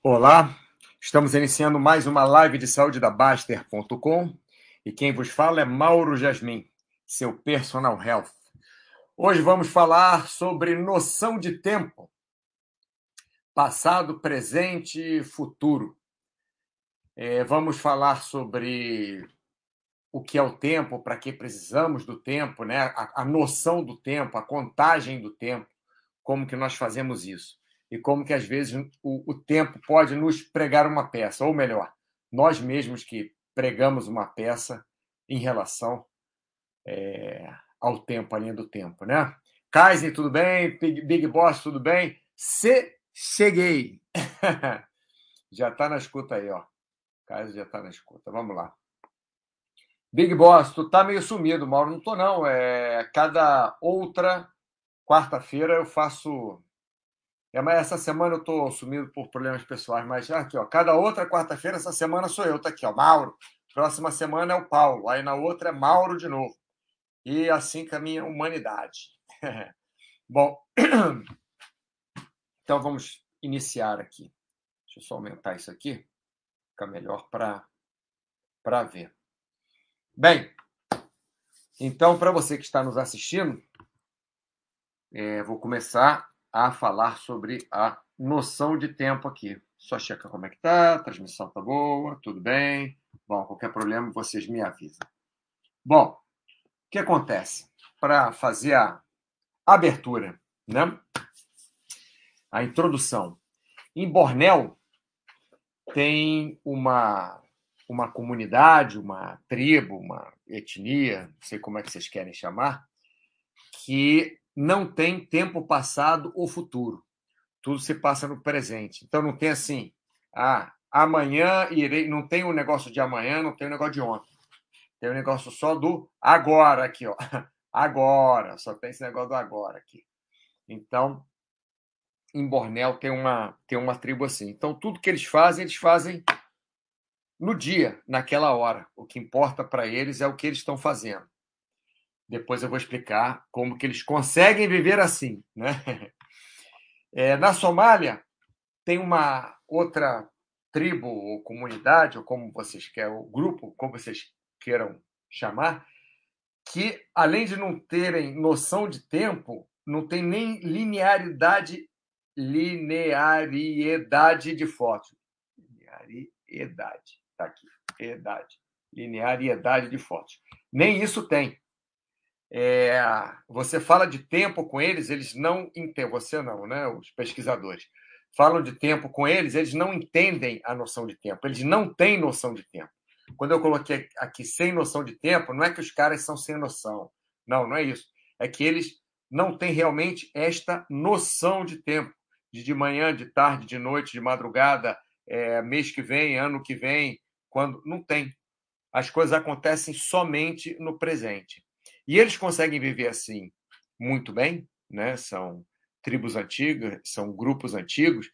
Olá, estamos iniciando mais uma live de saúde da Baster.com e quem vos fala é Mauro Jasmin, seu personal health. Hoje vamos falar sobre noção de tempo, passado, presente e futuro. É, vamos falar sobre o que é o tempo, para que precisamos do tempo, né? A, a noção do tempo, a contagem do tempo, como que nós fazemos isso e como que às vezes o, o tempo pode nos pregar uma peça, ou melhor, nós mesmos que pregamos uma peça em relação é, ao tempo, a linha do tempo, né? Kaiser, tudo bem? Big, Big Boss, tudo bem? Se cheguei. já está na escuta aí, ó. Kaiser já está na escuta. Vamos lá. Big Boss, tu tá meio sumido, Mauro. Não tô, não. É, cada outra quarta-feira eu faço é, mas essa semana eu estou sumido por problemas pessoais, mas aqui, ó, cada outra quarta-feira, essa semana sou eu, tá aqui, ó, Mauro. Próxima semana é o Paulo, aí na outra é Mauro de novo. E assim caminha a humanidade. Bom, então vamos iniciar aqui. Deixa eu só aumentar isso aqui, fica melhor para ver. Bem, então, para você que está nos assistindo, é, vou começar a falar sobre a noção de tempo aqui. Só checar como é que tá, a transmissão tá boa, tudo bem. Bom, qualquer problema vocês me avisam. Bom, o que acontece? Para fazer a abertura, né? A introdução. Em Bornéu tem uma uma comunidade, uma tribo, uma etnia, não sei como é que vocês querem chamar, que não tem tempo passado ou futuro. Tudo se passa no presente. Então não tem assim, ah, amanhã irei. Não tem o um negócio de amanhã, não tem o um negócio de ontem. Tem o um negócio só do agora aqui, ó. Agora, só tem esse negócio do agora aqui. Então, em Bornéu tem uma, tem uma tribo assim. Então, tudo que eles fazem, eles fazem no dia, naquela hora. O que importa para eles é o que eles estão fazendo. Depois eu vou explicar como que eles conseguem viver assim. Né? É, na Somália, tem uma outra tribo ou comunidade, ou como vocês querem, o grupo, como vocês queiram chamar, que, além de não terem noção de tempo, não tem nem linearidade, linearidade de fotos. Linearidade, está aqui, idade, linearidade de fotos. Nem isso tem. É, você fala de tempo com eles, eles não entendem. Você não, né? Os pesquisadores falam de tempo com eles, eles não entendem a noção de tempo. Eles não têm noção de tempo. Quando eu coloquei aqui sem noção de tempo, não é que os caras são sem noção. Não, não é isso. É que eles não têm realmente esta noção de tempo. De, de manhã, de tarde, de noite, de madrugada, é, mês que vem, ano que vem, quando. Não tem. As coisas acontecem somente no presente. E eles conseguem viver assim muito bem, né? são tribos antigas, são grupos antigos,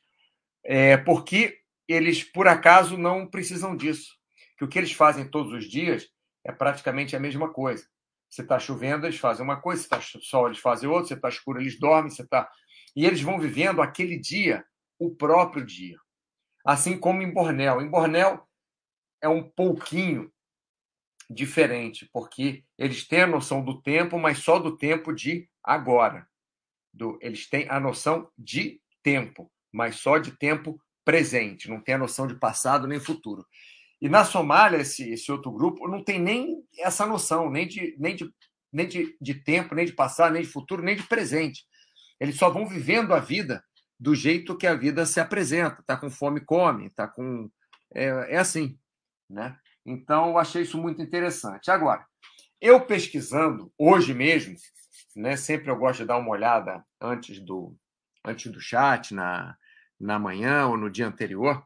é, porque eles, por acaso, não precisam disso. Que o que eles fazem todos os dias é praticamente a mesma coisa. Se está chovendo, eles fazem uma coisa, se está sol, eles fazem outra, se está escuro, eles dormem, se está. E eles vão vivendo aquele dia, o próprio dia. Assim como em Bornéu. Em Bornéu é um pouquinho diferente, porque eles têm a noção do tempo, mas só do tempo de agora. Do, eles têm a noção de tempo, mas só de tempo presente, não tem a noção de passado nem futuro. E na Somália, esse, esse outro grupo não tem nem essa noção, nem de, nem, de, nem de, de tempo, nem de passado, nem de futuro, nem de presente. Eles só vão vivendo a vida do jeito que a vida se apresenta. Está com fome, come, está com. É, é assim. Né? Então, eu achei isso muito interessante. Agora, eu pesquisando hoje mesmo, né, sempre eu gosto de dar uma olhada antes do, antes do chat, na, na manhã ou no dia anterior.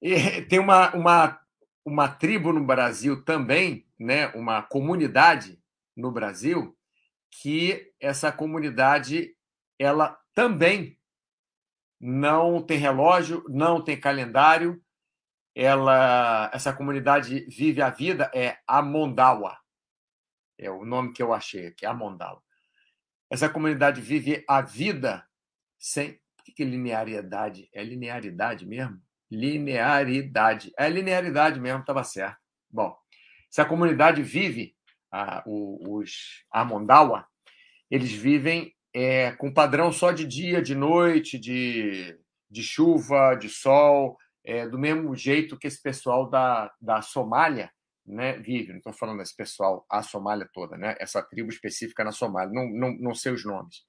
E tem uma, uma, uma tribo no Brasil também, né, uma comunidade no Brasil, que essa comunidade ela também não tem relógio, não tem calendário, ela, essa comunidade vive a vida é Amondawa. É o nome que eu achei aqui, Amondawa. Essa comunidade vive a vida sem. O que é linearidade? É linearidade mesmo? Linearidade. É linearidade mesmo, estava certo. Bom, se a comunidade vive, a, os Amondawa, eles vivem é, com padrão só de dia, de noite, de, de chuva, de sol, é, do mesmo jeito que esse pessoal da, da Somália né, vive. Não estou falando desse pessoal, a Somália toda, né? essa tribo específica na Somália, não, não, não sei os nomes.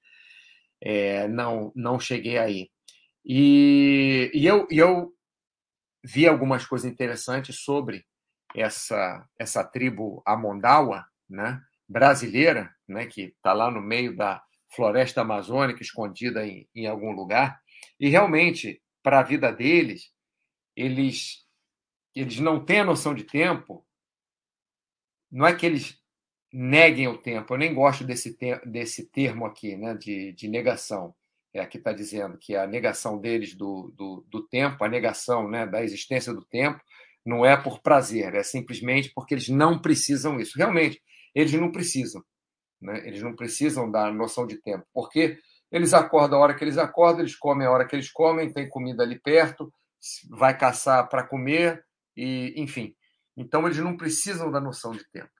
É, não, não cheguei aí. E, e, eu, eu vi algumas coisas interessantes sobre essa, essa tribo Amondawa, né, brasileira, né, que está lá no meio da floresta amazônica, escondida em, em algum lugar. E realmente, para a vida deles, eles, eles não têm a noção de tempo. Não é que eles neguem o tempo, eu nem gosto desse, desse termo aqui, né, de, de negação. É, aqui está dizendo que a negação deles do, do, do, tempo, a negação né, da existência do tempo, não é por prazer, é simplesmente porque eles não precisam isso. Realmente, eles não precisam. Né? Eles não precisam da noção de tempo, porque eles acordam a hora que eles acordam, eles comem a hora que eles comem, tem comida ali perto, vai caçar para comer, e enfim. Então, eles não precisam da noção de tempo.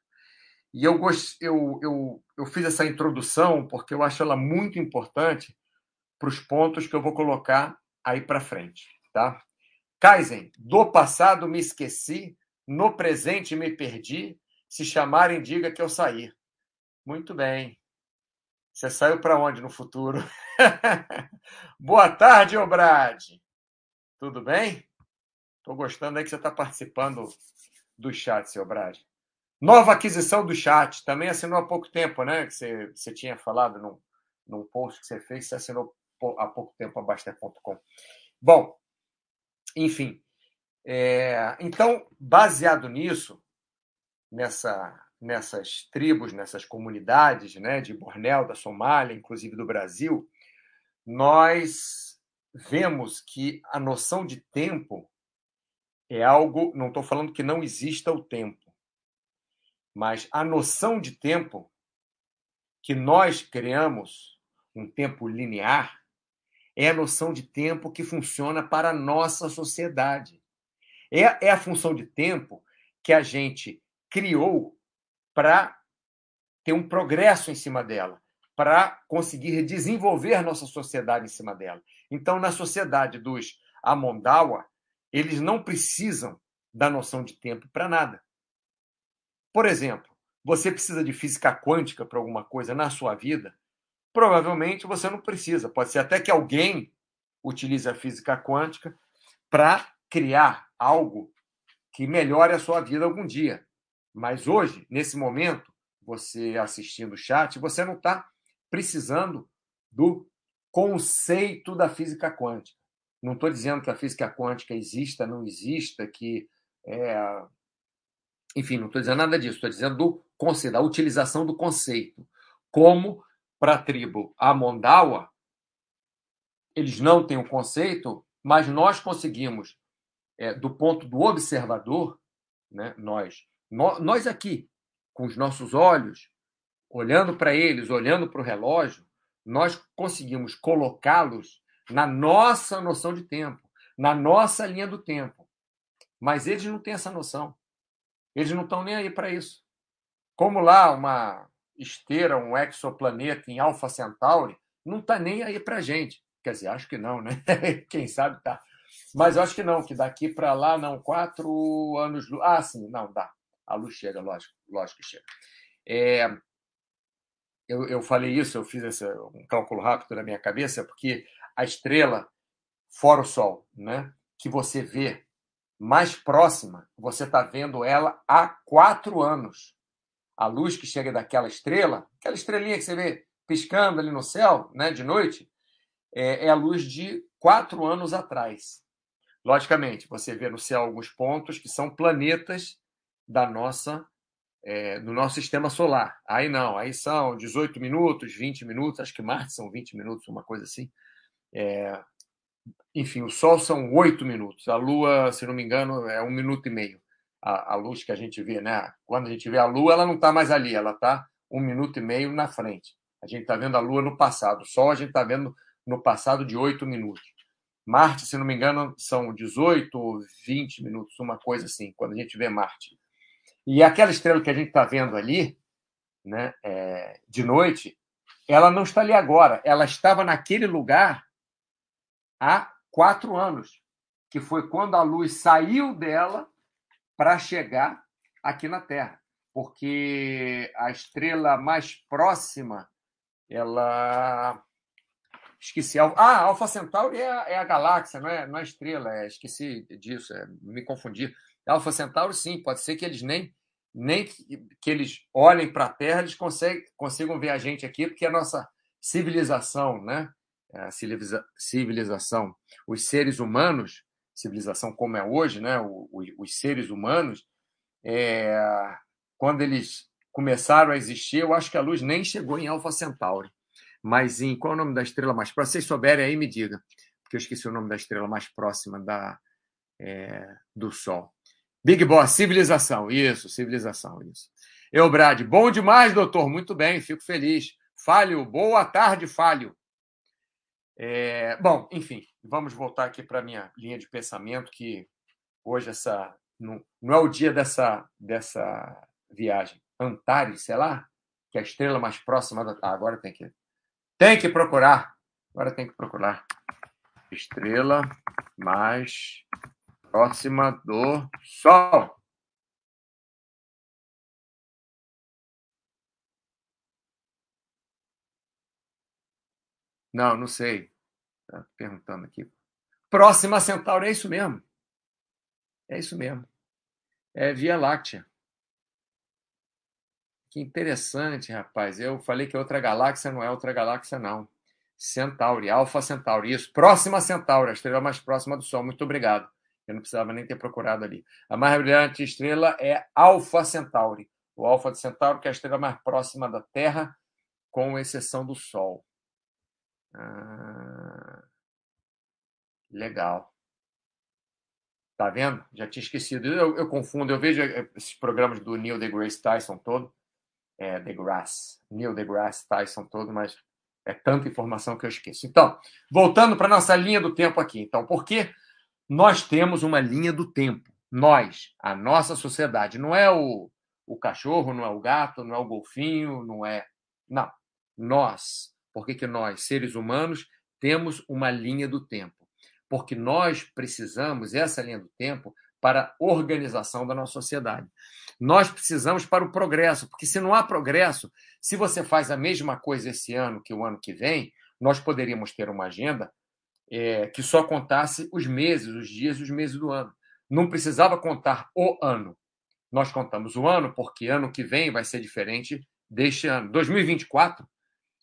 E eu, eu, eu, eu fiz essa introdução porque eu acho ela muito importante para os pontos que eu vou colocar aí para frente. Tá? Kaizen, do passado me esqueci, no presente me perdi, se chamarem, diga que eu saí. Muito bem. Você saiu para onde no futuro? Boa tarde, Obrade. Tudo bem? Estou gostando aí que você está participando do chat, seu Brade. Nova aquisição do chat. Também assinou há pouco tempo, né? Que você, você tinha falado num, num post que você fez, você assinou há pouco tempo a Baster.com. Bom, enfim. É, então, baseado nisso, nessa, nessas tribos, nessas comunidades né, de Bornéu, da Somália, inclusive do Brasil, nós vemos que a noção de tempo é algo. Não estou falando que não exista o tempo, mas a noção de tempo que nós criamos, um tempo linear, é a noção de tempo que funciona para a nossa sociedade. É, é a função de tempo que a gente criou para ter um progresso em cima dela, para conseguir desenvolver nossa sociedade em cima dela. Então, na sociedade dos Amondawa, eles não precisam da noção de tempo para nada. Por exemplo, você precisa de física quântica para alguma coisa na sua vida? Provavelmente você não precisa. Pode ser até que alguém utilize a física quântica para criar algo que melhore a sua vida algum dia. Mas hoje, nesse momento, você assistindo o chat, você não está precisando do conceito da física quântica. Não estou dizendo que a física quântica exista, não exista, que. É... Enfim, não estou dizendo nada disso. Estou dizendo do conceito, da utilização do conceito. Como para a tribo Amondawa, eles não têm o conceito, mas nós conseguimos, é, do ponto do observador, né, nós, nós aqui, com os nossos olhos, olhando para eles, olhando para o relógio, nós conseguimos colocá-los na nossa noção de tempo, na nossa linha do tempo. Mas eles não têm essa noção. Eles não estão nem aí para isso. Como lá uma esteira, um exoplaneta em Alpha Centauri, não está nem aí para gente. Quer dizer, acho que não, né? Quem sabe tá. Mas eu acho que não, que daqui para lá, não, quatro anos. Ah, sim, não, dá. A luz chega, lógico, lógico que chega. É, eu, eu falei isso, eu fiz esse, um cálculo rápido na minha cabeça, porque a estrela, fora o Sol, né, que você vê mais próxima, você está vendo ela há quatro anos. A luz que chega daquela estrela, aquela estrelinha que você vê piscando ali no céu, né, de noite, é, é a luz de quatro anos atrás. Logicamente, você vê no céu alguns pontos que são planetas da nossa é, do nosso sistema solar. Aí não, aí são 18 minutos, 20 minutos, acho que Marte são 20 minutos, uma coisa assim. É, enfim, o Sol são 8 minutos, a Lua, se não me engano, é um minuto e meio. A, a luz que a gente vê, né? Quando a gente vê a Lua, ela não está mais ali, ela está um minuto e meio na frente. A gente está vendo a Lua no passado, o Sol a gente está vendo no passado de 8 minutos. Marte, se não me engano, são 18 ou 20 minutos, uma coisa assim, quando a gente vê Marte. E aquela estrela que a gente está vendo ali, né, é, de noite, ela não está ali agora, ela estava naquele lugar há quatro anos, que foi quando a luz saiu dela para chegar aqui na Terra, porque a estrela mais próxima, ela esqueci. Ah, Alpha Centauri é a, é a galáxia, não é, não é estrela. É, esqueci disso, é, me confundi. Alpha Centauri, sim, pode ser que eles nem nem que, eles olhem para a Terra, eles conseguem, consigam ver a gente aqui, porque a nossa civilização, né? A civilização, os seres humanos, civilização como é hoje, né? os seres humanos, é, quando eles começaram a existir, eu acho que a luz nem chegou em Alpha Centauri. Mas em qual é o nome da estrela mais próxima? Vocês souberem aí, me diga, porque eu esqueci o nome da estrela mais próxima da, é, do Sol. Big Boss, civilização. Isso, civilização, isso. Eubrad, bom demais, doutor. Muito bem, fico feliz. Falho, boa tarde, Falho. É, bom, enfim, vamos voltar aqui para a minha linha de pensamento, que hoje essa não, não, é o dia dessa, dessa viagem. Antares, sei lá, que é a estrela mais próxima da. Ah, agora tem que. Tem que procurar. Agora tem que procurar. Estrela mais próxima do Sol. Não, não sei. Tá perguntando aqui. Próxima Centauro, é isso mesmo. É isso mesmo. É Via Láctea. Que interessante, rapaz. Eu falei que é outra galáxia, não é outra galáxia, não. Centauri, Alfa Centauri. Isso. Próxima Centauri, a estrela mais próxima do Sol. Muito obrigado. Eu não precisava nem ter procurado ali. A mais brilhante estrela é Alpha Centauri. O Alpha Centauri, que é a estrela mais próxima da Terra, com exceção do Sol. Ah, legal. Tá vendo? Já tinha esquecido. Eu, eu, confundo, eu vejo esses programas do Neil deGrasse Tyson todo. É, deGrasse. Neil deGrasse Tyson todo, mas é tanta informação que eu esqueço. Então, voltando para nossa linha do tempo aqui. Então, por que nós temos uma linha do tempo. Nós, a nossa sociedade, não é o, o cachorro, não é o gato, não é o golfinho, não é. Não. Nós. Por que, que nós, seres humanos, temos uma linha do tempo? Porque nós precisamos essa linha do tempo para a organização da nossa sociedade. Nós precisamos para o progresso, porque se não há progresso, se você faz a mesma coisa esse ano que o ano que vem, nós poderíamos ter uma agenda é, que só contasse os meses, os dias e os meses do ano. Não precisava contar o ano. Nós contamos o ano porque ano que vem vai ser diferente deste ano. 2024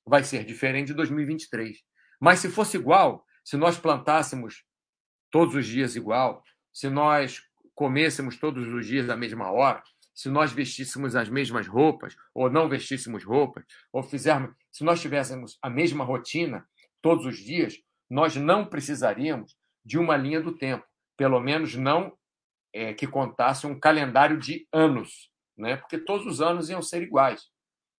vai ser diferente de 2023. Mas se fosse igual, se nós plantássemos todos os dias igual, se nós comêssemos todos os dias da mesma hora, se nós vestíssemos as mesmas roupas ou não vestíssemos roupas, ou fizermos, se nós tivéssemos a mesma rotina todos os dias, nós não precisaríamos de uma linha do tempo, pelo menos não é, que contasse um calendário de anos, né? porque todos os anos iam ser iguais.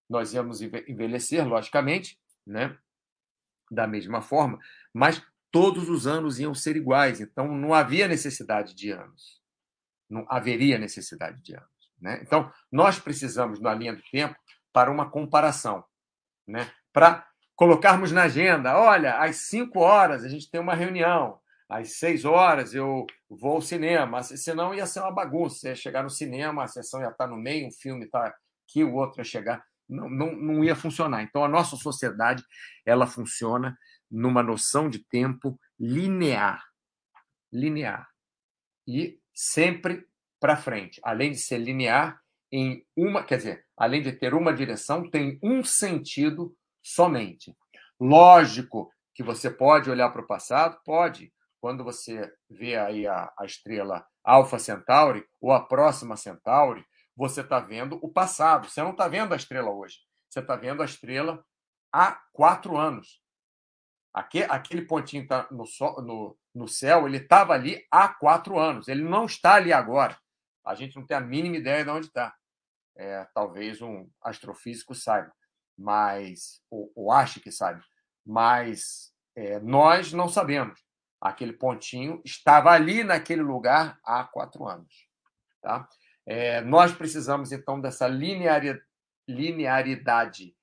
Nós íamos envelhecer, logicamente, né? da mesma forma, mas todos os anos iam ser iguais, então não havia necessidade de anos. Não haveria necessidade de anos. Né? Então, nós precisamos, na linha do tempo, para uma comparação, né? para colocarmos na agenda: olha, às 5 horas a gente tem uma reunião, às 6 horas eu vou ao cinema. Senão ia ser uma bagunça. Ia chegar no cinema, a sessão ia estar no meio, um filme está aqui, o outro ia chegar. Não, não, não ia funcionar. Então, a nossa sociedade ela funciona numa noção de tempo linear. Linear. E sempre para frente. Além de ser linear, em uma, quer dizer, além de ter uma direção, tem um sentido somente. Lógico que você pode olhar para o passado, pode. Quando você vê aí a, a estrela Alpha Centauri ou a próxima Centauri, você está vendo o passado. Você não está vendo a estrela hoje. Você está vendo a estrela há quatro anos. Aquele pontinho tá no, no, no céu, ele estava ali há quatro anos. Ele não está ali agora. A gente não tem a mínima ideia de onde está. É, talvez um astrofísico saiba mas ou, ou ache que sabe, mas é, nós não sabemos. Aquele pontinho estava ali naquele lugar há quatro anos. Tá? É, nós precisamos, então, dessa linearidade.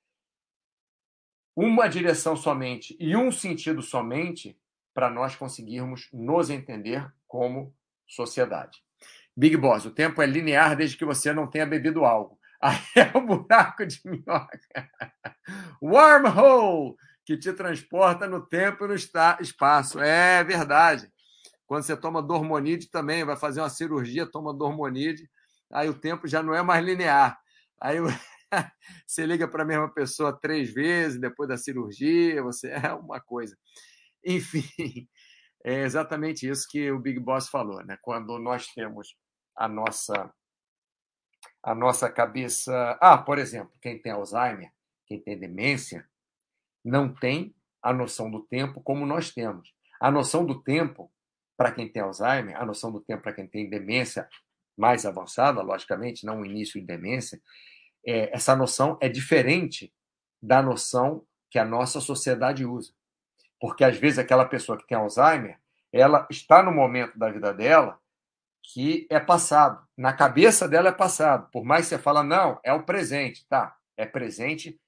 Uma direção somente e um sentido somente para nós conseguirmos nos entender como sociedade. Big Boss, o tempo é linear desde que você não tenha bebido algo. Aí é o buraco de minhoca. Wormhole, que te transporta no tempo e no espaço. É verdade. Quando você toma dormonide também, vai fazer uma cirurgia, toma dormonide, aí o tempo já não é mais linear. Aí você liga para a mesma pessoa três vezes depois da cirurgia, você é uma coisa. Enfim, é exatamente isso que o Big Boss falou, né? Quando nós temos a nossa a nossa cabeça, ah, por exemplo, quem tem Alzheimer, quem tem demência, não tem a noção do tempo como nós temos. A noção do tempo para quem tem Alzheimer, a noção do tempo para quem tem demência mais avançada, logicamente, não o início de demência, é, essa noção é diferente da noção que a nossa sociedade usa. Porque às vezes aquela pessoa que tem Alzheimer, ela está no momento da vida dela que é passado. Na cabeça dela é passado. Por mais que você fala, não, é o presente. Tá, é presente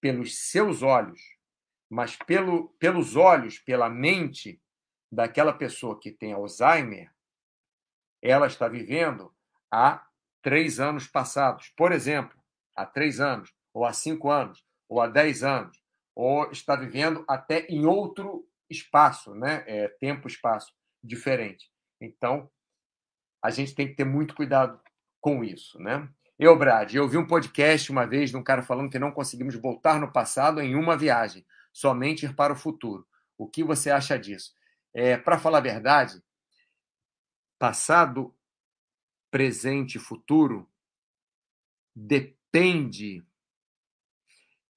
pelos seus olhos. Mas pelo, pelos olhos, pela mente daquela pessoa que tem Alzheimer, ela está vivendo há três anos passados. Por exemplo, há três anos, ou há cinco anos, ou há dez anos, ou está vivendo até em outro espaço, né? É, tempo, espaço diferente. Então, a gente tem que ter muito cuidado com isso, né? Eu, Brad, eu vi um podcast uma vez de um cara falando que não conseguimos voltar no passado em uma viagem, somente ir para o futuro. O que você acha disso? É, para falar a verdade, passado, presente e futuro depende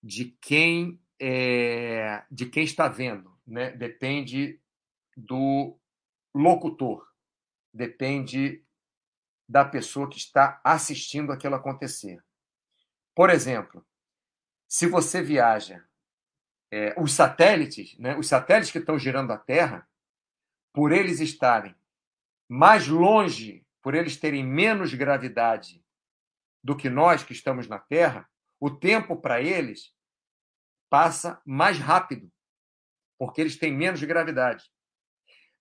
de quem é, de quem está vendo, né? Depende do locutor depende da pessoa que está assistindo aquilo acontecer. Por exemplo, se você viaja, é, os satélites, né, os satélites que estão girando a Terra, por eles estarem mais longe, por eles terem menos gravidade do que nós que estamos na Terra, o tempo para eles passa mais rápido, porque eles têm menos gravidade.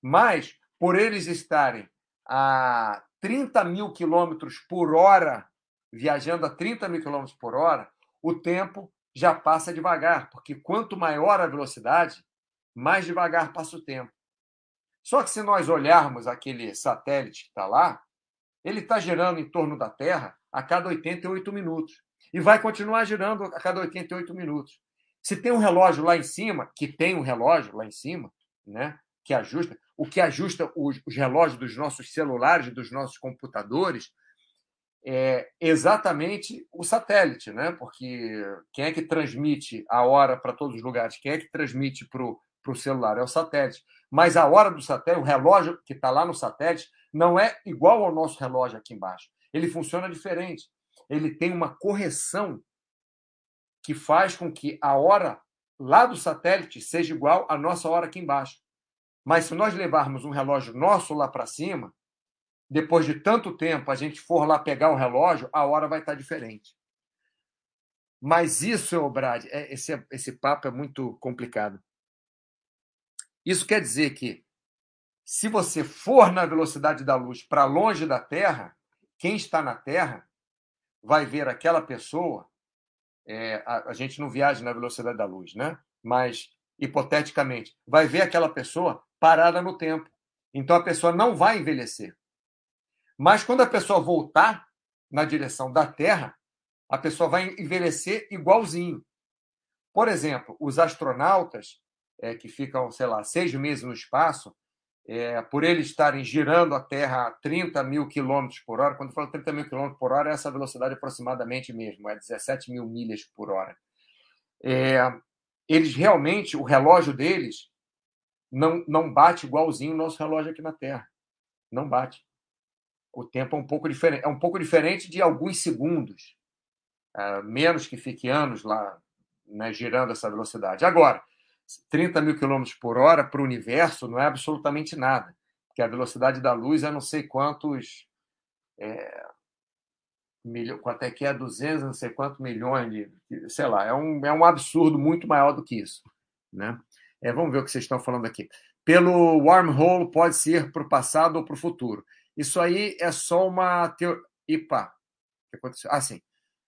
Mas, por eles estarem a 30 mil quilômetros por hora, viajando a 30 mil quilômetros por hora, o tempo já passa devagar, porque quanto maior a velocidade, mais devagar passa o tempo. Só que se nós olharmos aquele satélite que está lá, ele está girando em torno da Terra a cada 88 minutos. E vai continuar girando a cada 88 minutos. Se tem um relógio lá em cima, que tem um relógio lá em cima, né, que ajusta, o que ajusta os, os relógios dos nossos celulares, dos nossos computadores, é exatamente o satélite, né? Porque quem é que transmite a hora para todos os lugares? Quem é que transmite para o celular? É o satélite. Mas a hora do satélite, o relógio que está lá no satélite, não é igual ao nosso relógio aqui embaixo. Ele funciona diferente. Ele tem uma correção que faz com que a hora lá do satélite seja igual à nossa hora aqui embaixo. Mas se nós levarmos um relógio nosso lá para cima, depois de tanto tempo a gente for lá pegar o relógio, a hora vai estar diferente. Mas isso, Brad, é, esse, esse papo é muito complicado. Isso quer dizer que, se você for na velocidade da luz para longe da Terra, quem está na Terra vai ver aquela pessoa. É, a, a, gente não viaja na velocidade da luz, né? Mas, hipoteticamente, vai ver aquela pessoa parada no tempo. Então a pessoa não vai envelhecer. Mas quando a pessoa voltar na direção da Terra, a pessoa vai envelhecer igualzinho. Por exemplo, os astronautas é, que ficam, sei lá, seis meses no espaço, é, por eles estarem girando a Terra a 30 mil quilômetros por hora, quando eu falo 30 mil quilômetros por hora, é essa velocidade aproximadamente mesmo, é 17 mil milhas por hora. É, eles realmente, o relógio deles não, não bate igualzinho o nosso relógio aqui na Terra. Não bate. O tempo é um pouco diferente. É um pouco diferente de alguns segundos. É, menos que fique anos lá né, girando essa velocidade. Agora, 30 mil quilômetros por hora para o universo não é absolutamente nada, porque a velocidade da luz é não sei quantos. É, milho, quanto é que é? 200, não sei quantos milhões de. Sei lá, é um, é um absurdo muito maior do que isso. Né? É, vamos ver o que vocês estão falando aqui. Pelo wormhole, pode-se ir para o passado ou para o futuro. Isso aí é só uma teoria. Ipa, o que aconteceu? Ah, sim.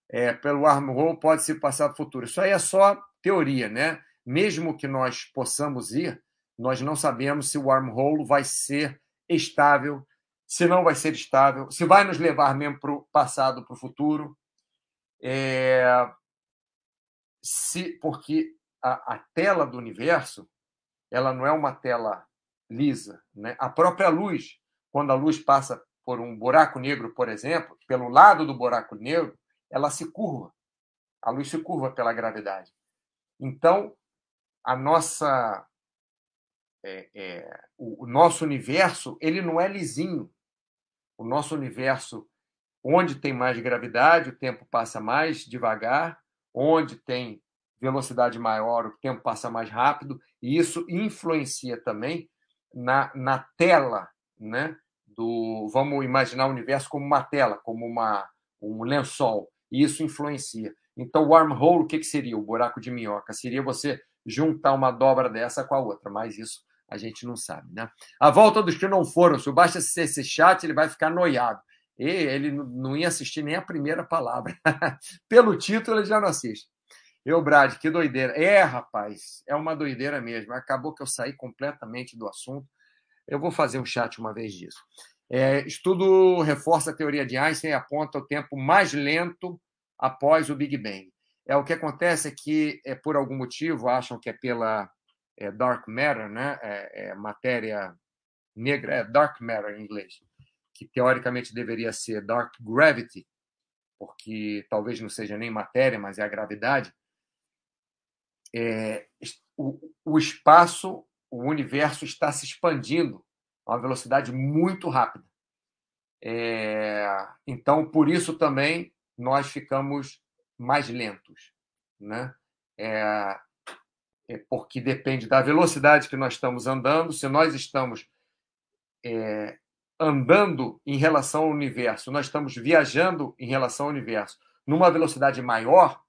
É, pelo wormhole, pode-se passar para o futuro. Isso aí é só teoria, né? Mesmo que nós possamos ir, nós não sabemos se o wormhole vai ser estável, se não vai ser estável, se vai nos levar mesmo para o passado, para o futuro. É... Se, porque a, a tela do universo ela não é uma tela lisa. Né? A própria luz, quando a luz passa por um buraco negro, por exemplo, pelo lado do buraco negro, ela se curva. A luz se curva pela gravidade. Então, a nossa, é, é, o, o nosso universo ele não é lisinho. O nosso universo, onde tem mais gravidade, o tempo passa mais devagar. Onde tem velocidade maior, o tempo passa mais rápido, e isso influencia também na, na tela, né? Do, vamos imaginar o universo como uma tela, como uma, um lençol, e isso influencia. Então, o wormhole, o que, que seria? O buraco de minhoca. Seria você juntar uma dobra dessa com a outra, mas isso a gente não sabe. Né? A volta dos que não foram, se o Basta assistir esse chat, ele vai ficar noiado. E ele não ia assistir nem a primeira palavra. Pelo título, ele já não assiste. Eu, Brad, que doideira. É, rapaz, é uma doideira mesmo. Acabou que eu saí completamente do assunto. Eu vou fazer um chat uma vez disso. É, estudo reforça a teoria de Einstein e aponta o tempo mais lento após o Big Bang. É o que acontece é que, é, por algum motivo, acham que é pela é, dark matter, né? É, é, matéria negra, é dark matter em inglês, que teoricamente deveria ser dark gravity, porque talvez não seja nem matéria, mas é a gravidade é, o, o espaço, o universo está se expandindo a uma velocidade muito rápida. É, então, por isso também nós ficamos mais lentos, né? É, é, porque depende da velocidade que nós estamos andando. Se nós estamos é, andando em relação ao universo, nós estamos viajando em relação ao universo numa velocidade maior,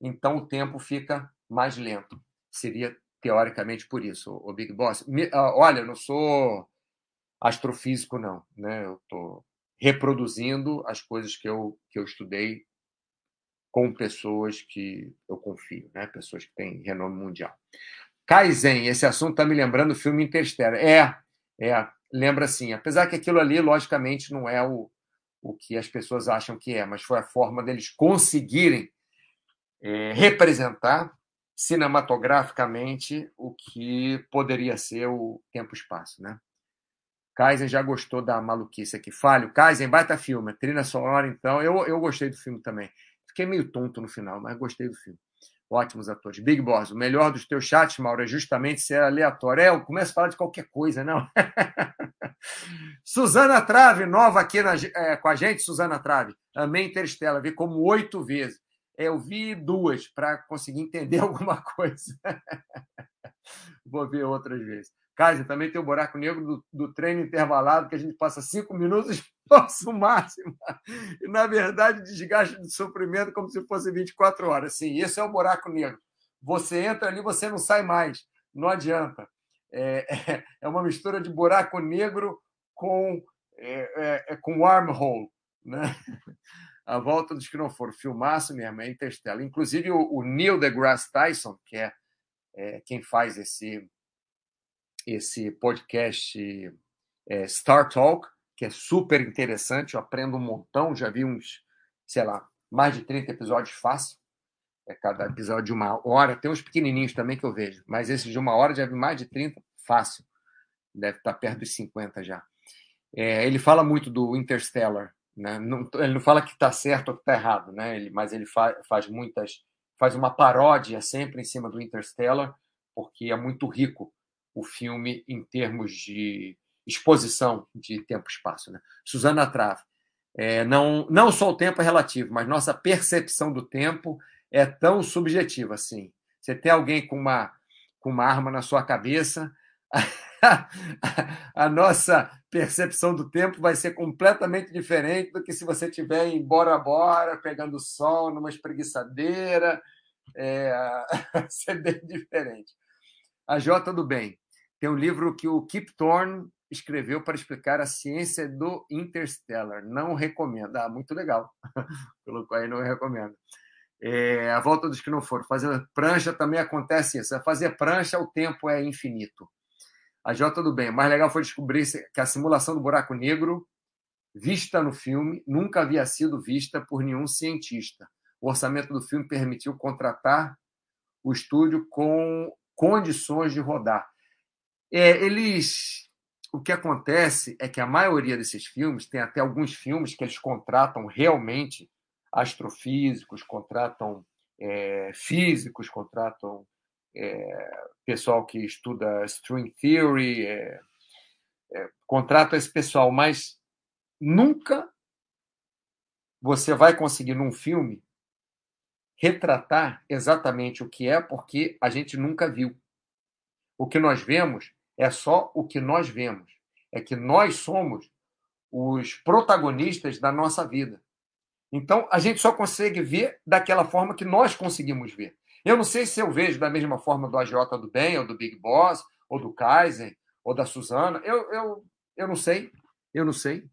então o tempo fica mais lento. Seria teoricamente por isso, o Big Boss. Ah, olha, eu não sou astrofísico, não. Né? Eu estou reproduzindo as coisas que eu, que eu estudei com pessoas que eu confio, né? pessoas que têm renome mundial. Kaizen, esse assunto está me lembrando o filme Interstellar. É, é, lembra sim. Apesar que aquilo ali, logicamente, não é o, o que as pessoas acham que é, mas foi a forma deles conseguirem é, representar cinematograficamente o que poderia ser o tempo-espaço, né? Kaizen já gostou da maluquice aqui. Falho, Kaizen, baita filme. Trilha sonora, então. Eu, eu gostei do filme também. Fiquei meio tonto no final, mas gostei do filme. Ótimos atores. Big Boss, o melhor dos teus chats, Mauro, é justamente ser aleatório. É, eu começo a falar de qualquer coisa, não? Suzana Trave, nova aqui na, é, com a gente, Suzana Trave. Amei Interestela, vi como oito vezes eu vi duas para conseguir entender alguma coisa. Vou ver outras vezes. Kaiser, também tem o buraco negro do, do, treino intervalado, que a gente passa cinco minutos nosso máximo. E, na verdade, desgaste de sofrimento como se fosse 24 horas. Sim, esse é o buraco negro. Você entra ali, você não sai mais. Não adianta. É, é, é uma mistura de buraco negro com, é, é, é com wormhole. Né? A Volta dos que não foram. Filmaço mesmo, é Interstellar. Inclusive, o, Neil deGrasse Tyson, que é, é, quem faz esse, esse podcast é, Star Talk, que é super interessante, eu aprendo um montão, já vi uns, sei lá, mais de 30 episódios fácil. É cada episódio de uma hora. Tem uns pequenininhos também que eu vejo, mas esses de uma hora já vi mais de 30 fácil. Deve estar perto dos 50 já. É, ele fala muito do Interstellar, né? Não, ele não fala que está certo ou que está errado, né? ele, mas ele fa, faz muitas. faz uma paródia sempre em cima do Interstellar, porque é muito rico o filme em termos de exposição de tempo e espaço. Né? Susana Trave. É, não, não só o tempo é relativo, mas nossa percepção do tempo é tão subjetiva assim. Você tem alguém com uma com uma arma na sua cabeça, a nossa percepção do tempo vai ser completamente diferente do que se você estiver em Bora Bora, pegando sol, numa espreguiçadeira. É, vai ser bem diferente. A Jota do Bem. Tem um livro que o Kip Thorne escreveu para explicar a ciência do Interstellar. Não recomendo. Ah, muito legal. Colocou aí, não recomendo. É, a volta dos que não foram. Fazer prancha também acontece isso. Fazer prancha, o tempo é infinito. A J, tudo bem. O mais legal foi descobrir que a simulação do buraco negro, vista no filme, nunca havia sido vista por nenhum cientista. O orçamento do filme permitiu contratar o estúdio com condições de rodar. É, eles o que acontece é que a maioria desses filmes, tem até alguns filmes que eles contratam realmente astrofísicos, contratam é, físicos, contratam é, pessoal que estuda string theory, é, é, contrata esse pessoal, mas nunca você vai conseguir num filme retratar exatamente o que é, porque a gente nunca viu. O que nós vemos é só o que nós vemos. É que nós somos os protagonistas da nossa vida. Então, a gente só consegue ver daquela forma que nós conseguimos ver. Eu não sei se eu vejo da mesma forma do AJ do Bem, ou do Big Boss, ou do Kaizen, ou da Suzana. Eu, eu, eu não sei. Eu não sei.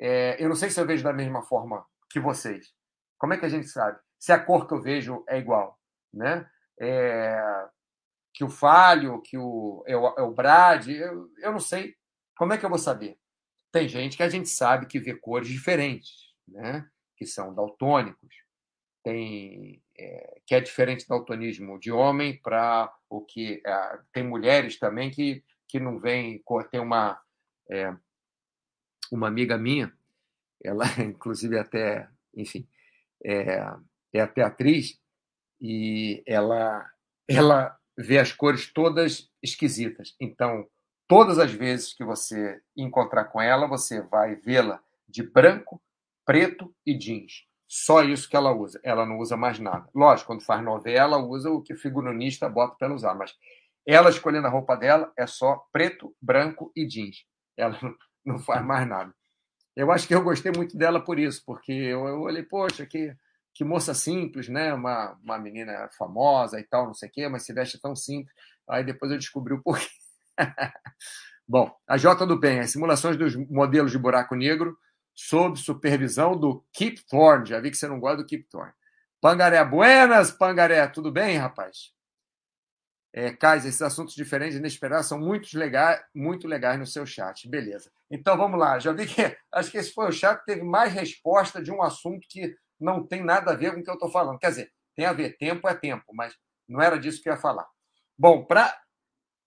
É, eu não sei se eu vejo da mesma forma que vocês. Como é que a gente sabe? Se a cor que eu vejo é igual. Né? É, que o Falho, que o, é o, é o Brad, eu, eu não sei. Como é que eu vou saber? Tem gente que a gente sabe que vê cores diferentes, né? que são daltônicos. Tem, é, que é diferente do daltonismo de homem para o que. É, tem mulheres também que, que não cor. Tem uma, é, uma amiga minha, ela, inclusive, até, enfim, é, é até atriz, e ela, ela vê as cores todas esquisitas. Então, todas as vezes que você encontrar com ela, você vai vê-la de branco, preto e jeans. Só isso que ela usa. Ela não usa mais nada. Lógico, quando faz novela, usa o que o figurinista bota para ela usar, mas ela escolhendo a roupa dela é só preto, branco e jeans. Ela não faz mais nada. Eu acho que eu gostei muito dela por isso, porque eu, eu olhei, poxa, que que moça simples, né? Uma, uma menina famosa e tal, não sei o quê, mas se veste tão simples. Aí depois eu descobri o porquê. Bom, a J do Bem, as simulações dos modelos de buraco negro sob supervisão do Kip Thorne. Já vi que você não gosta do Kip Thorne. Pangaré, buenas, Pangaré, tudo bem, rapaz? É, esses assuntos diferentes e inesperados são muito legais, muito legais no seu chat. Beleza. Então vamos lá. Já vi que acho que esse foi o chat que teve mais resposta de um assunto que não tem nada a ver com o que eu estou falando. Quer dizer, tem a ver, tempo é tempo, mas não era disso que eu ia falar. Bom, para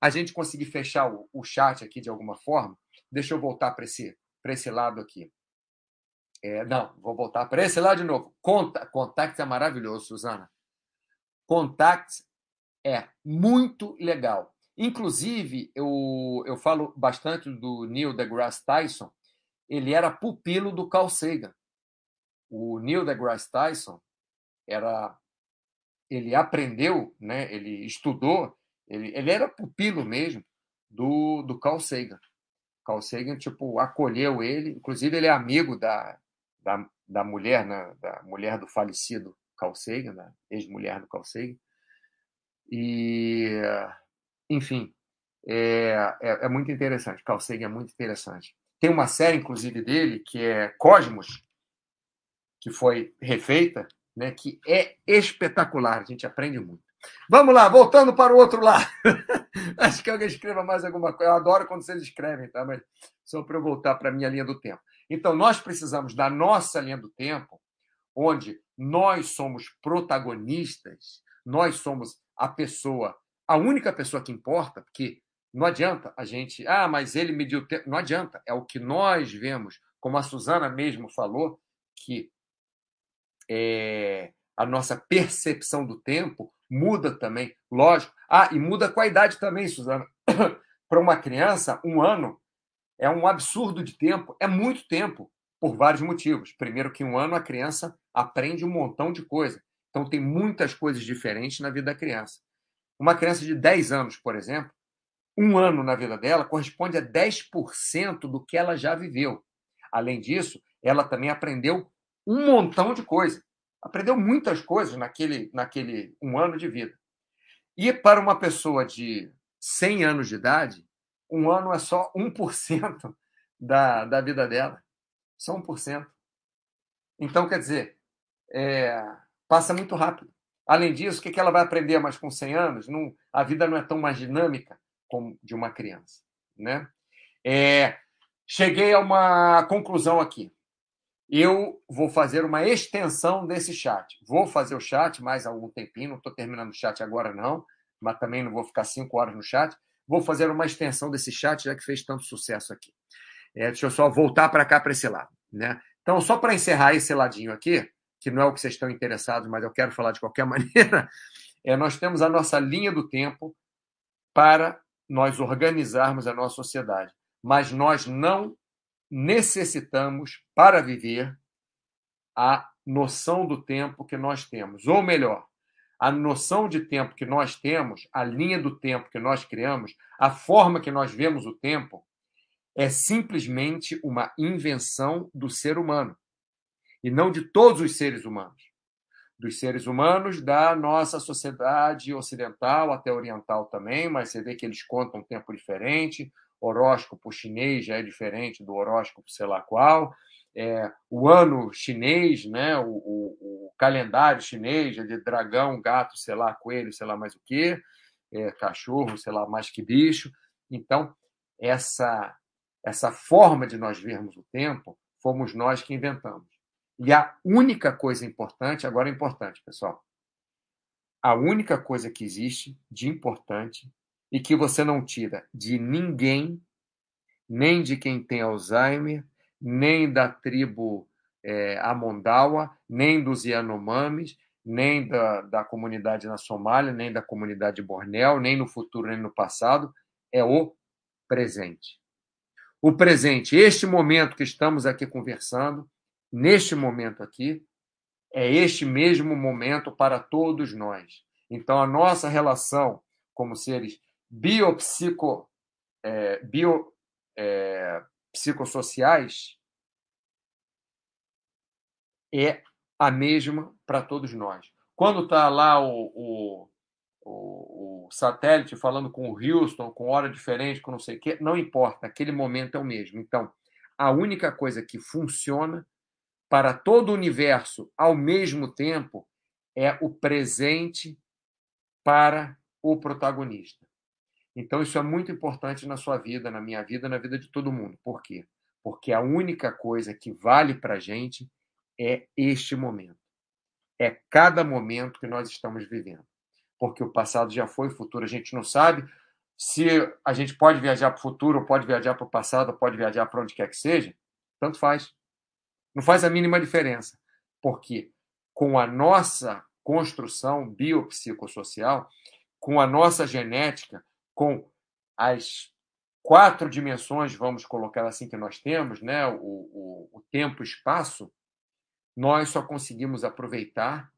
a gente conseguir fechar o, o, chat aqui de alguma forma, deixa eu voltar para esse, esse lado aqui. É, não, vou voltar para esse lado de novo. Conta, Contact é maravilhoso, Suzana. Contact é muito legal. Inclusive, eu, eu falo bastante do Neil deGrasse Tyson. Ele era pupilo do Carl Sagan. O Neil deGrasse Tyson era ele aprendeu, né? Ele estudou, ele, ele era pupilo mesmo do, do Carl Sagan. Carl Sagan tipo acolheu ele, inclusive ele é amigo da, da, da mulher, né? da mulher do falecido Carl Sagan, da ex-mulher do Carl Sagan. E enfim, é, é, é, muito interessante. Carl Sagan é muito interessante. Tem uma série, inclusive, dele, que é Cosmos, que foi refeita, né, que é espetacular, a gente aprende muito. Vamos lá, voltando para o outro lado. Acho que alguém escreva mais alguma coisa. Eu adoro quando vocês escrevem, tá? Mas só para eu voltar para a minha linha do tempo. Então, nós precisamos da nossa linha do tempo, onde nós somos protagonistas, nós somos a pessoa, a única pessoa que importa, porque não adianta a gente, ah, mas ele mediu tempo. Não adianta, é o que nós vemos, como a Suzana mesmo falou, que é, a nossa percepção do tempo muda também, lógico. Ah, e muda com a idade também, Suzana. Para uma criança, um ano é um absurdo de tempo, é muito tempo, por vários motivos. Primeiro, que um ano a criança aprende um montão de coisa. Então, tem muitas coisas diferentes na vida da criança. Uma criança de 10 anos, por exemplo, um ano na vida dela corresponde a 10% do que ela já viveu. Além disso, ela também aprendeu um montão de coisa. Aprendeu muitas coisas naquele, naquele um ano de vida. E para uma pessoa de 100 anos de idade, um ano é só 1% da, da vida dela. Só 1%. Então, quer dizer, é, passa muito rápido. Além disso, o que ela vai aprender mais com 100 anos? Não, a vida não é tão mais dinâmica como de uma criança. Né? É, cheguei a uma conclusão aqui. Eu vou fazer uma extensão desse chat. Vou fazer o chat mais algum tempinho, não estou terminando o chat agora, não, mas também não vou ficar cinco horas no chat. Vou fazer uma extensão desse chat, já que fez tanto sucesso aqui. É, deixa eu só voltar para cá, para esse lado. Né? Então, só para encerrar esse ladinho aqui, que não é o que vocês estão interessados, mas eu quero falar de qualquer maneira, é, nós temos a nossa linha do tempo para nós organizarmos a nossa sociedade. Mas nós não necessitamos, para viver, a noção do tempo que nós temos. Ou melhor, a noção de tempo que nós temos, a linha do tempo que nós criamos, a forma que nós vemos o tempo, é simplesmente uma invenção do ser humano e não de todos os seres humanos. Dos seres humanos da nossa sociedade ocidental, até oriental também, mas você vê que eles contam um tempo diferente. Horóscopo chinês já é diferente do horóscopo sei lá qual. É, o ano chinês, né, o, o, o, calendário chinês é de dragão, gato, sei lá, coelho, sei lá mais o quê, é, cachorro, sei lá mais que bicho. Então, essa, essa forma de nós vermos o tempo fomos nós que inventamos. E a única coisa importante, agora é importante, pessoal. A única coisa que existe de importante e que você não tira de ninguém, nem de quem tem Alzheimer, nem da tribo é, Amondawa, nem dos Yanomamis, nem da, da comunidade na Somália, nem da comunidade Borneo, nem no futuro, nem no passado, é o presente. O presente, este momento que estamos aqui conversando, neste momento aqui, é este mesmo momento para todos nós. Então, a nossa relação como seres biopsico, é, bio, é, psicossociais é a mesma para todos nós. Quando está lá o, o, o, o, satélite falando com o Houston, com hora diferente, com não sei o quê, não importa, aquele momento é o mesmo. Então, a única coisa que funciona para todo o universo ao mesmo tempo é o presente para o protagonista. Então, isso é muito importante na sua vida, na minha vida, na vida de todo mundo. Por quê? Porque a única coisa que vale para a gente é este momento. É cada momento que nós estamos vivendo. Porque o passado já foi, o futuro a gente não sabe. Se a gente pode viajar para o futuro, ou pode viajar para o passado, ou pode viajar para onde quer que seja, tanto faz. Não faz a mínima diferença, porque com a nossa construção biopsicossocial, com a nossa genética, com as quatro dimensões, vamos colocar assim, que nós temos, né? o, o, o tempo espaço, nós só conseguimos aproveitar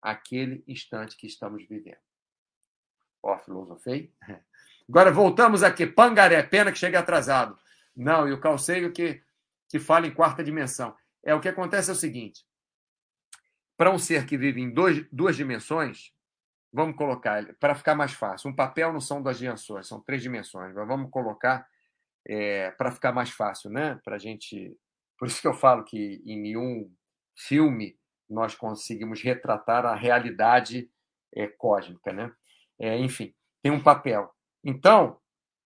aquele instante que estamos vivendo. Ó, filosofei. Agora voltamos aqui. Pangaré, pena que chegue atrasado. Não, e o Calceio que, que fala em quarta dimensão. É o que acontece é o seguinte: para um ser que vive em dois, duas dimensões, vamos colocar, para ficar mais fácil, um papel não são duas dimensões, são três dimensões, mas vamos colocar é, para ficar mais fácil, né? Para gente. Por isso que eu falo que em nenhum filme nós conseguimos retratar a realidade é, cósmica, né? É, enfim, tem um papel. Então,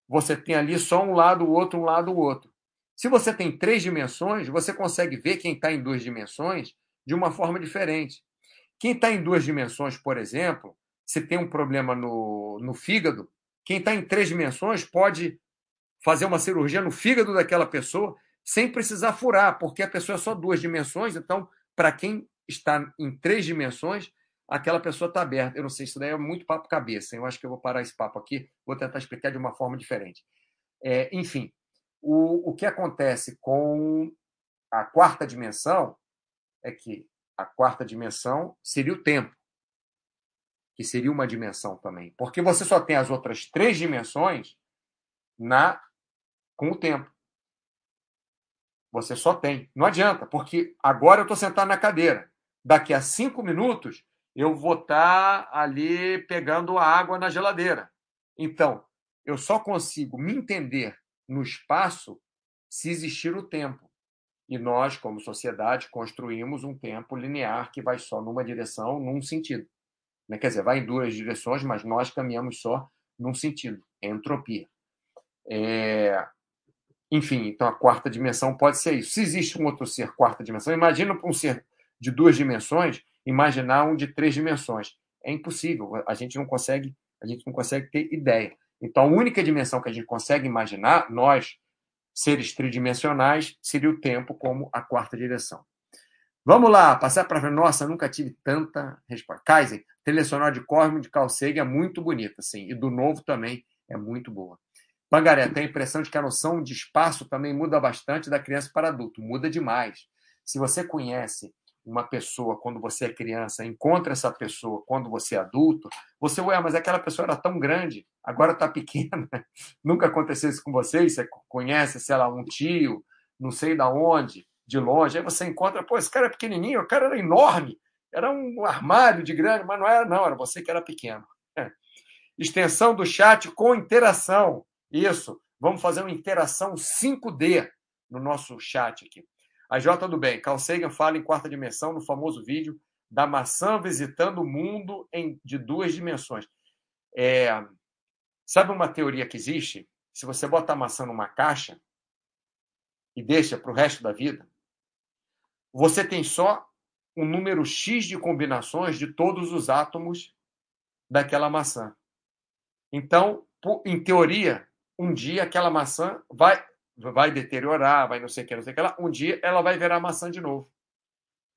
você tem ali só um lado, o outro, um lado, o outro. Se você tem três dimensões, você consegue ver quem está em duas dimensões de uma forma diferente. Quem está em duas dimensões, por exemplo, se tem um problema no, no fígado, quem está em três dimensões pode fazer uma cirurgia no fígado daquela pessoa sem precisar furar, porque a pessoa é só duas dimensões, então, para quem está em três dimensões, aquela pessoa está aberta. Eu não sei, isso daí é muito papo cabeça. Eu acho que eu vou parar esse papo aqui, vou tentar explicar de uma forma diferente. É, enfim, o, o que acontece com a quarta dimensão é que a quarta dimensão seria o tempo. Que seria uma dimensão também. Porque você só tem as outras três dimensões na com o tempo. Você só tem. Não adianta, porque agora eu estou sentado na cadeira. Daqui a cinco minutos eu vou estar tá ali pegando água na geladeira. Então, eu só consigo me entender no espaço se existir o tempo. E nós, como sociedade, construímos um tempo linear que vai só numa direção, num sentido. Né? Quer dizer, vai em duas direções, mas nós caminhamos só num sentido, é entropia. É... Enfim, então a quarta dimensão pode ser isso. Se existe um outro ser quarta dimensão, imagina um ser de duas dimensões, imaginar um de três dimensões. É impossível, a gente não consegue, a gente não consegue ter ideia. Então, a única dimensão que a gente consegue imaginar, nós, seres tridimensionais, seria o tempo como a quarta direção. Vamos lá, passar para Nossa, nunca tive tanta resposta. Kaiser, trilha sonora de Cosmo de Carl é muito bonita, sim. E do novo também é muito boa. Pangaré, tem a impressão de que a noção de espaço também muda bastante da criança para adulto. Muda demais. Se você conhece uma pessoa quando você é criança, encontra essa pessoa quando você é adulto, você, ué, mas aquela pessoa era tão grande, agora está pequena. Nunca aconteceu isso com vocês? Você conhece, sei lá, um tio, não sei da onde, de longe, aí você encontra, pô, esse cara é pequenininho, o cara era enorme, era um armário de grande, mas não era, não, era você que era pequeno. É. Extensão do chat com interação. Isso. Vamos fazer uma interação 5D no nosso chat aqui. A J do Bem, Carl Sagan fala em quarta dimensão no famoso vídeo da maçã visitando o mundo em, de duas dimensões. É, sabe uma teoria que existe? Se você bota a maçã numa caixa e deixa para o resto da vida, você tem só um número X de combinações de todos os átomos daquela maçã. Então, em teoria, um dia aquela maçã vai vai deteriorar, vai não sei o que, não sei o que lá. Um dia ela vai virar maçã de novo.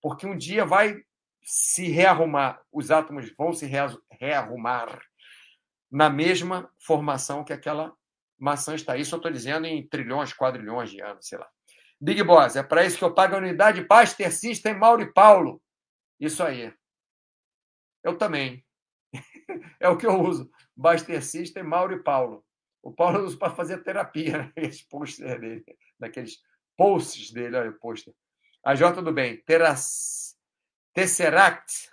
Porque um dia vai se rearrumar, os átomos vão se rearrumar na mesma formação que aquela maçã está. Isso eu estou dizendo em trilhões, quadrilhões de anos, sei lá. Big Boss, é para isso que eu pago a unidade Baster System Mauro e Paulo. Isso aí. Eu também. é o que eu uso. Baster System Mauro e Paulo. O Paulo usa para fazer terapia, naqueles posters dele, naqueles posts dele, olha o pôster. A J do bem, teras, Tesseract,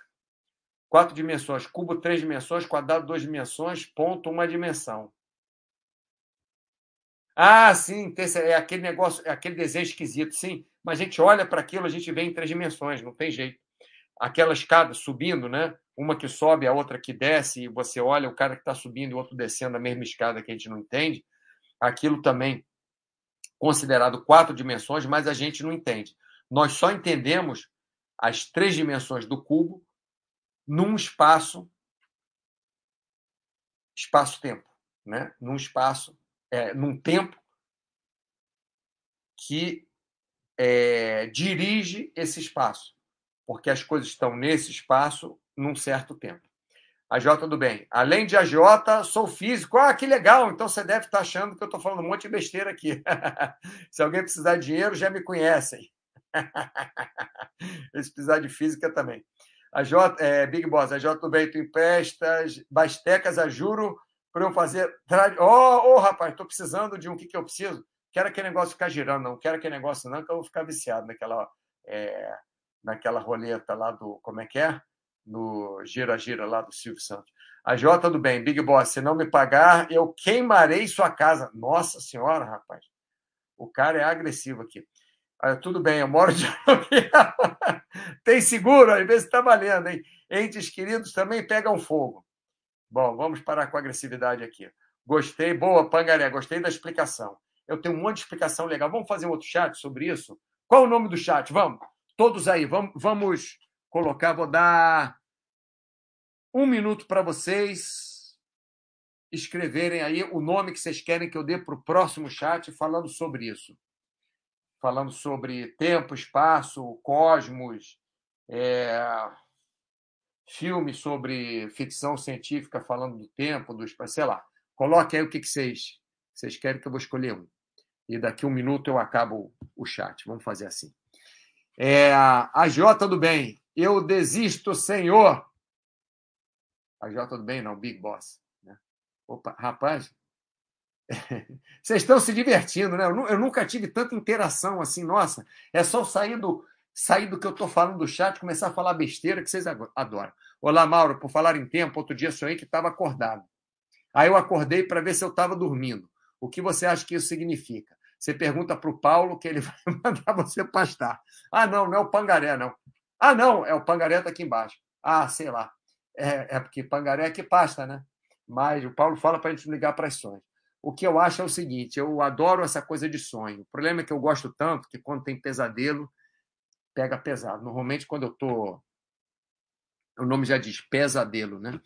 quatro dimensões, cubo três dimensões, quadrado duas dimensões, ponto uma dimensão. Ah, sim, é aquele negócio, é aquele desenho esquisito, sim. Mas a gente olha para aquilo, a gente vê em três dimensões, não tem jeito. Aquela escada subindo, né? uma que sobe, a outra que desce, e você olha o cara que está subindo e o outro descendo a mesma escada que a gente não entende, aquilo também considerado quatro dimensões, mas a gente não entende. Nós só entendemos as três dimensões do cubo num espaço espaço-tempo, né? Num espaço, é, num tempo que é, dirige esse espaço, porque as coisas estão nesse espaço num certo tempo. A J do bem. Além de AJ, sou físico. Ah, que legal! Então você deve estar achando que eu estou falando um monte de besteira aqui. Se alguém precisar de dinheiro, já me conhecem. Se precisar de física também. A J, é, Big Boss, a J do bem, tu emprestas bastecas a juro para eu fazer. Ô, oh, oh, rapaz, estou precisando de um. O que, que eu preciso? Quero aquele negócio ficar girando, não quero aquele negócio, não, que eu vou ficar viciado naquela, é, naquela roleta lá do. Como é que é? no Gira Gira lá do Silvio Santos. A Jota do bem, Big Boss, se não me pagar, eu queimarei sua casa. Nossa senhora, rapaz. O cara é agressivo aqui. Ah, tudo bem, eu moro de Tem seguro, às vezes está valendo, hein? Entes queridos também pegam fogo. Bom, vamos parar com agressividade aqui. Gostei, boa, Pangaré, gostei da explicação. Eu tenho um monte de explicação legal. Vamos fazer um outro chat sobre isso? Qual o nome do chat? Vamos, todos aí, vamos, vamos colocar, vou dar um minuto para vocês escreverem aí o nome que vocês querem que eu dê para o próximo chat falando sobre isso. Falando sobre tempo, espaço, cosmos, é, filme sobre ficção científica falando do tempo, do espaço, sei lá. Coloque aí o que, que vocês, vocês querem que eu vou escolher um. E daqui a um minuto eu acabo o chat. Vamos fazer assim. É, a Jota do Bem, eu desisto, Senhor. A J, tudo bem? Não, Big Boss. Né? Opa, rapaz, vocês estão se divertindo, né? Eu nunca tive tanta interação assim, nossa. É só sair do, sair do que eu estou falando do chat, começar a falar besteira que vocês adoram. Olá, Mauro, por falar em tempo, outro dia sonhei que estava acordado. Aí eu acordei para ver se eu estava dormindo. O que você acha que isso significa? Você pergunta para o Paulo que ele vai mandar você pastar. Ah, não, não é o pangaré, não. Ah, não, é o pangaré está aqui embaixo. Ah, sei lá. É, é porque pangaré é que pasta, né? Mas o Paulo fala para a gente ligar para as sonhos. O que eu acho é o seguinte: eu adoro essa coisa de sonho. O problema é que eu gosto tanto que quando tem pesadelo, pega pesado. Normalmente, quando eu estou. O nome já diz pesadelo, né?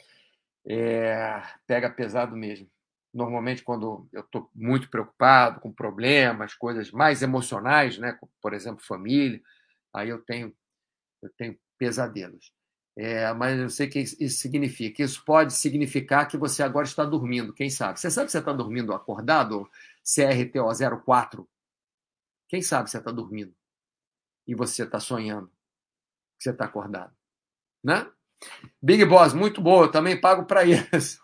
É... Pega pesado mesmo. Normalmente, quando eu estou muito preocupado com problemas, coisas mais emocionais, né? por exemplo, família, aí eu tenho, eu tenho pesadelos. É, mas eu sei o que isso significa. Isso pode significar que você agora está dormindo, quem sabe? Você sabe se você está dormindo acordado, CRTO 04? Quem sabe você está dormindo? E você está sonhando que você está acordado. Né? Big Boss, muito boa, eu também pago para isso.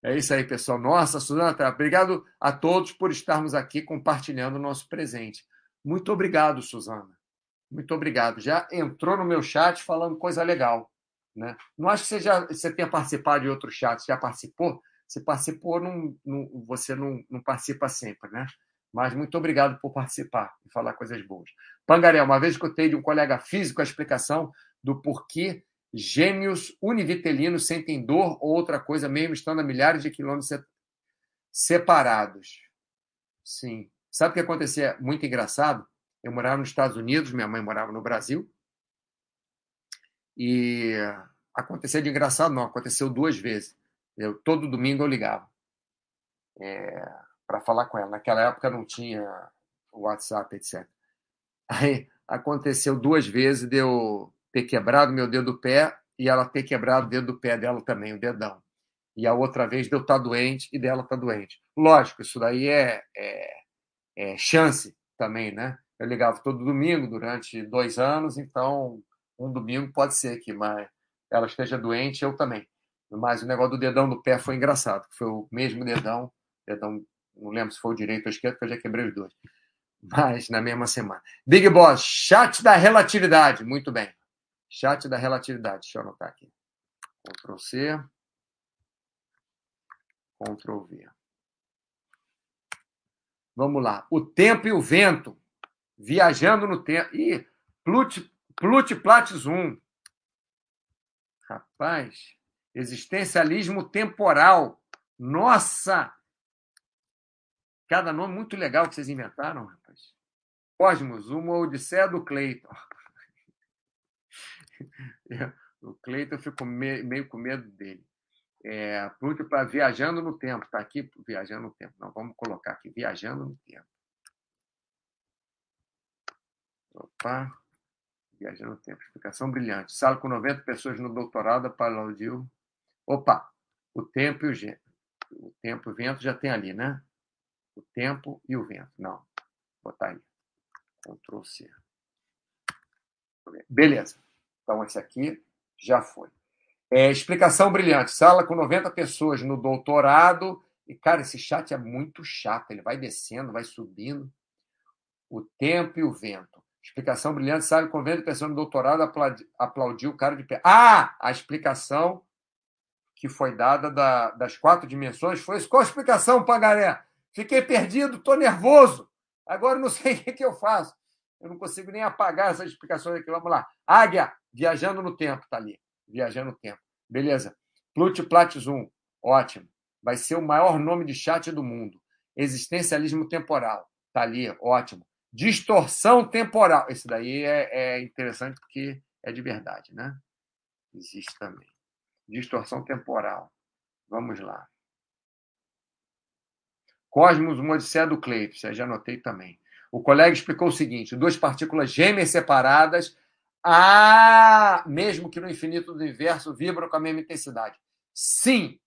É isso aí, pessoal. Nossa, Suzana, obrigado a todos por estarmos aqui compartilhando o nosso presente. Muito obrigado, Suzana. Muito obrigado. Já entrou no meu chat falando coisa legal. Né? Não acho que você já você tenha participado de outros chats. Já participou? Se participou, não, não, você não, não participa sempre, né? Mas muito obrigado por participar e falar coisas boas. Pangaré, uma vez escutei de um colega físico a explicação do porquê gêmeos univitelinos sentem dor ou outra coisa, mesmo estando a milhares de quilômetros separados. Sim. Sabe o que acontecia? Muito engraçado. Eu morava nos Estados Unidos, minha mãe morava no Brasil. E aconteceu de engraçado, não, aconteceu duas vezes. Eu, todo domingo eu ligava. É para falar com ela. Naquela época não tinha WhatsApp, etc. Aí aconteceu duas vezes de eu ter quebrado meu dedo do pé e ela ter quebrado o dedo do pé dela também, o dedão. E a outra vez de eu estar doente e dela estar doente. Lógico, isso daí é, é, é chance também, né? Eu ligava todo domingo durante dois anos, então um domingo pode ser que mas ela esteja doente, eu também. Mas o negócio do dedão do pé foi engraçado, foi o mesmo dedão, dedão não lembro se foi o direito ou esquerdo, porque eu já quebrei os dois. Mas na mesma semana. Big Boss, chat da relatividade. Muito bem. Chat da relatividade. Deixa eu anotar aqui. Ctrl C. Ctrl V. Vamos lá. O tempo e o vento. Viajando no tempo. Ih, Plut, Plutplates 1. Rapaz, existencialismo temporal. Nossa! Cada nome muito legal que vocês inventaram, rapaz. Cosmos, uma Odisseia do Cleiton. o Cleiton eu fico meio com medo dele. É, para Viajando no Tempo. Está aqui, Viajando no Tempo. Não, vamos colocar aqui, Viajando no Tempo. Opa. Viajando no Tempo. Explicação brilhante. Sala com 90 pessoas no doutorado aplaudiu. Opa! O tempo e o, o tempo e o vento já tem ali, né? O tempo e o vento. Não, vou botar aí. Ctrl C. Beleza. Então, esse aqui já foi. É, explicação brilhante. Sala com 90 pessoas no doutorado. E, cara, esse chat é muito chato. Ele vai descendo, vai subindo. O tempo e o vento. Explicação brilhante. Sala com 90 pessoas no doutorado. Aplaudiu o cara de pé. Ah! A explicação que foi dada da, das quatro dimensões foi. Qual a explicação, Pagaré? Fiquei perdido, estou nervoso. Agora não sei o que, que eu faço. Eu não consigo nem apagar essas explicações aqui. Vamos lá. Águia, viajando no tempo, está ali. Viajando no tempo. Beleza. Plutplates 1, ótimo. Vai ser o maior nome de chat do mundo. Existencialismo temporal, está ali, ótimo. Distorção temporal. Esse daí é, é interessante porque é de verdade, né? Existe também. Distorção temporal. Vamos lá. Cosmos, uma odisseia do Cleiton, já anotei também. O colega explicou o seguinte: duas partículas gêmeas separadas, ah, mesmo que no infinito do universo vibram com a mesma intensidade. Sim,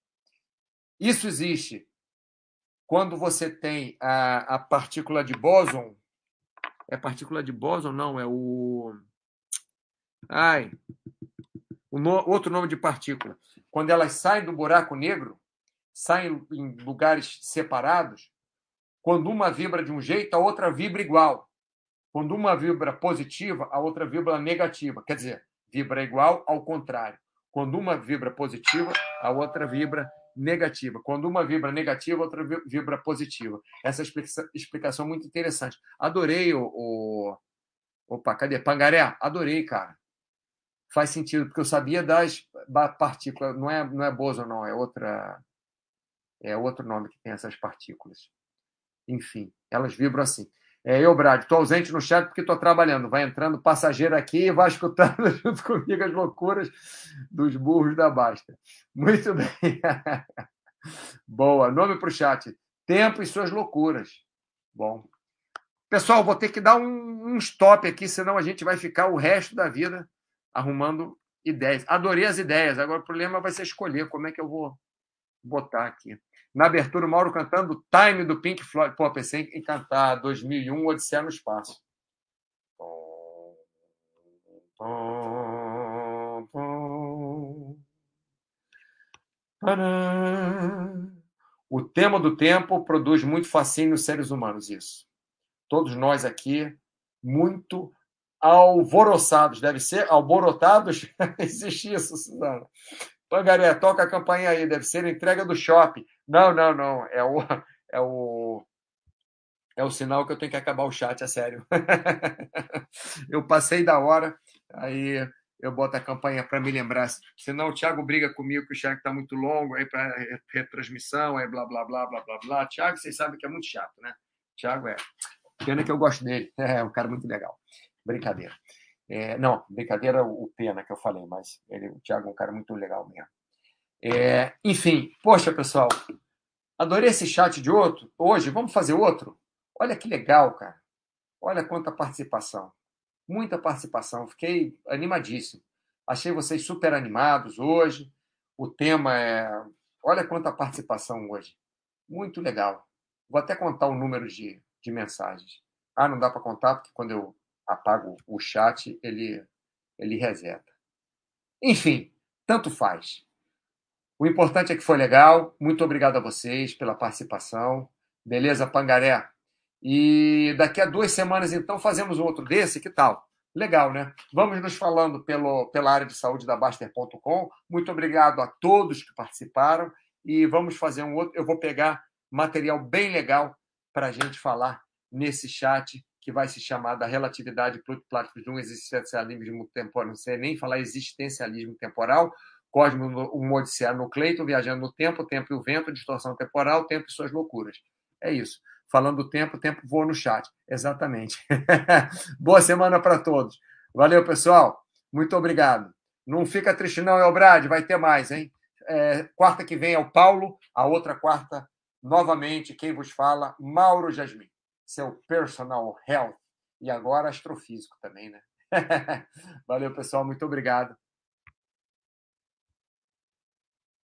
isso existe. Quando você tem a, a partícula de bóson, é partícula de bóson? Não, é o. Ai. O no, outro nome de partícula. Quando elas saem do buraco negro, saem em lugares separados, quando uma vibra de um jeito, a outra vibra igual. Quando uma vibra positiva, a outra vibra negativa. Quer dizer, vibra igual ao contrário. Quando uma vibra positiva, a outra vibra negativa. Quando uma vibra negativa, a outra vibra positiva. Essa explicação é muito interessante. Adorei o, o... Opa, cadê? Pangaré? Adorei, cara. Faz sentido, porque eu sabia das partículas. Não é, não é boson, não, é outra. É outro nome que tem essas partículas. Enfim, elas vibram assim. É, eu, Brad, estou ausente no chat porque estou trabalhando. Vai entrando passageiro aqui e vai escutando junto comigo as loucuras dos burros da Basta. Muito bem. Boa. Nome para o chat. Tempo e suas loucuras. Bom. Pessoal, vou ter que dar um, um stop aqui, senão a gente vai ficar o resto da vida arrumando ideias. Adorei as ideias. Agora o problema vai ser escolher como é que eu vou botar aqui. Na abertura, o Mauro cantando Time do Pink Floyd. Pô, pensei em cantar 2001, Odisseia no Espaço. O tema do tempo produz muito fascínio nos seres humanos, isso. Todos nós aqui, muito alvoroçados. Deve ser alborotados? Existe isso, Suzana. Pangaré, toca a campanha aí, deve ser entrega do shopping. Não, não, não. É o, é o, é o sinal que eu tenho que acabar o chat, é sério. eu passei da hora, aí eu boto a campanha para me lembrar. Senão o Thiago briga comigo que o chat está muito longo, aí para retransmissão, aí blá, blá, blá, blá, blá, blá. Thiago, vocês sabem que é muito chato, né? Thiago é. Pena que eu gosto dele. É um cara muito legal. Brincadeira. É, não, brincadeira o Pena que eu falei, mas ele, o Thiago é um cara muito legal mesmo. É, enfim, poxa, pessoal, adorei esse chat de outro. Hoje, vamos fazer outro? Olha que legal, cara. Olha quanta participação. Muita participação. Fiquei animadíssimo. Achei vocês super animados hoje. O tema é. Olha quanta participação hoje. Muito legal. Vou até contar o número de, de mensagens. Ah, não dá para contar, porque quando eu apago o chat, ele, ele reseta. Enfim, tanto faz. O importante é que foi legal. Muito obrigado a vocês pela participação. Beleza, Pangaré? E daqui a duas semanas, então, fazemos outro desse, que tal? Legal, né? Vamos nos falando pelo, pela área de saúde da Baster.com. Muito obrigado a todos que participaram. E vamos fazer um outro. Eu vou pegar material bem legal para a gente falar nesse chat que vai se chamar da relatividade plutiplática de um existencialismo temporal, não sei nem falar existencialismo temporal, Cosmo, um Odisseia no Cleiton, viajando no tempo, o tempo e o vento, distorção temporal, tempo e suas loucuras. É isso. Falando do tempo, o tempo voa no chat. Exatamente. Boa semana para todos. Valeu, pessoal. Muito obrigado. Não fica triste, não, Elbrad. Vai ter mais, hein? É, quarta que vem é o Paulo, a outra quarta, novamente, quem vos fala, Mauro Jasmin seu personal health e agora astrofísico também, né? Valeu, pessoal, muito obrigado.